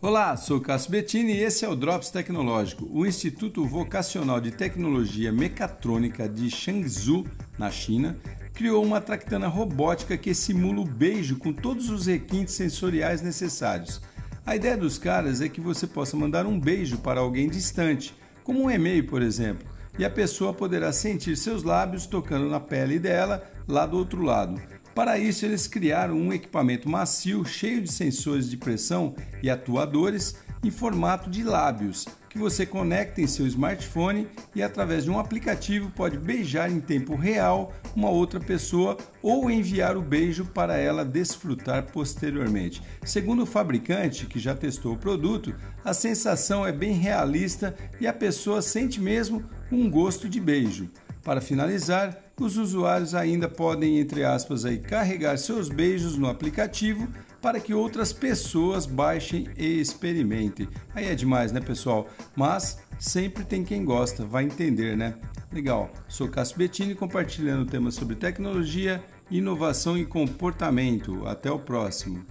Olá, sou Cássio Bettini e esse é o Drops Tecnológico. O Instituto Vocacional de Tecnologia Mecatrônica de Changzhou, na China, criou uma tractana robótica que simula o beijo com todos os requintes sensoriais necessários. A ideia dos caras é que você possa mandar um beijo para alguém distante, como um e-mail, por exemplo, e a pessoa poderá sentir seus lábios tocando na pele dela lá do outro lado. Para isso, eles criaram um equipamento macio cheio de sensores de pressão e atuadores em formato de lábios, que você conecta em seu smartphone e, através de um aplicativo, pode beijar em tempo real uma outra pessoa ou enviar o beijo para ela desfrutar posteriormente. Segundo o fabricante, que já testou o produto, a sensação é bem realista e a pessoa sente mesmo um gosto de beijo. Para finalizar, os usuários ainda podem, entre aspas, aí, carregar seus beijos no aplicativo para que outras pessoas baixem e experimentem. Aí é demais, né, pessoal? Mas sempre tem quem gosta, vai entender, né? Legal. Sou Cássio Bettini compartilhando temas sobre tecnologia, inovação e comportamento. Até o próximo.